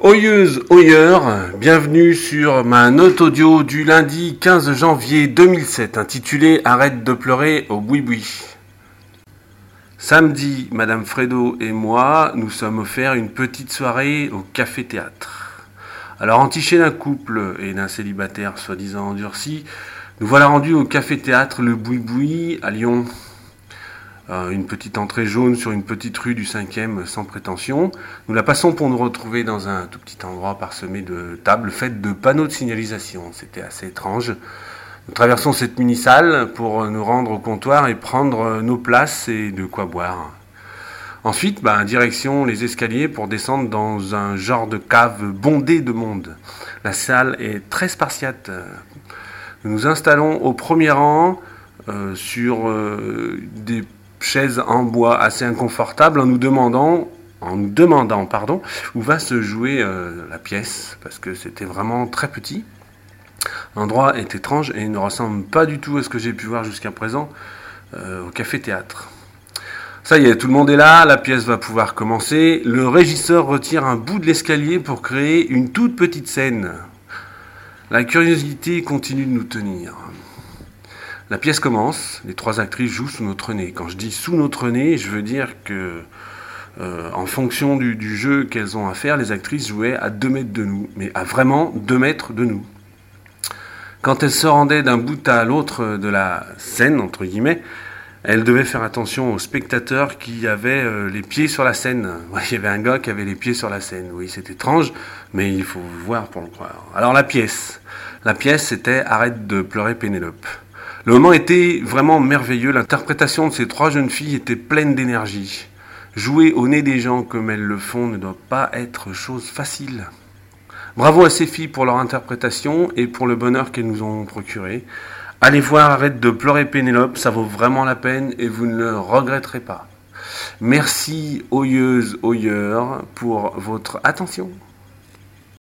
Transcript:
Oyeuse, oyeur, bienvenue sur ma note audio du lundi 15 janvier 2007 intitulée Arrête de pleurer au boui-boui. Samedi, Madame Fredo et moi nous sommes offerts une petite soirée au café-théâtre. Alors, entiché d'un couple et d'un célibataire soi-disant endurci, nous voilà rendus au café-théâtre Le Boui-Boui à Lyon. Euh, une petite entrée jaune sur une petite rue du 5e sans prétention. Nous la passons pour nous retrouver dans un tout petit endroit parsemé de tables faites de panneaux de signalisation. C'était assez étrange. Nous traversons cette mini-salle pour nous rendre au comptoir et prendre nos places et de quoi boire. Ensuite, bah, direction les escaliers pour descendre dans un genre de cave bondée de monde. La salle est très spartiate. Nous nous installons au premier rang euh, sur euh, des chaise en bois assez inconfortable en nous demandant en nous demandant pardon, où va se jouer euh, la pièce, parce que c'était vraiment très petit. L'endroit est étrange et ne ressemble pas du tout à ce que j'ai pu voir jusqu'à présent euh, au café-théâtre. Ça y est, tout le monde est là, la pièce va pouvoir commencer. Le régisseur retire un bout de l'escalier pour créer une toute petite scène. La curiosité continue de nous tenir. La pièce commence, les trois actrices jouent sous notre nez. Quand je dis sous notre nez, je veux dire que, euh, en fonction du, jeu qu'elles ont à faire, les actrices jouaient à 2 mètres de nous, mais à vraiment 2 mètres de nous. Quand elles se rendaient d'un bout à l'autre de la scène, entre guillemets, elles devaient faire attention aux spectateurs qui avaient euh, les pieds sur la scène. il y avait un gars qui avait les pieds sur la scène. Oui, c'est étrange, mais il faut voir pour le croire. Alors la pièce. La pièce, c'était Arrête de pleurer Pénélope. Le moment était vraiment merveilleux. L'interprétation de ces trois jeunes filles était pleine d'énergie. Jouer au nez des gens comme elles le font ne doit pas être chose facile. Bravo à ces filles pour leur interprétation et pour le bonheur qu'elles nous ont procuré. Allez voir Arrête de pleurer Pénélope, ça vaut vraiment la peine et vous ne le regretterez pas. Merci, oyeuse, oyeur, pour votre attention.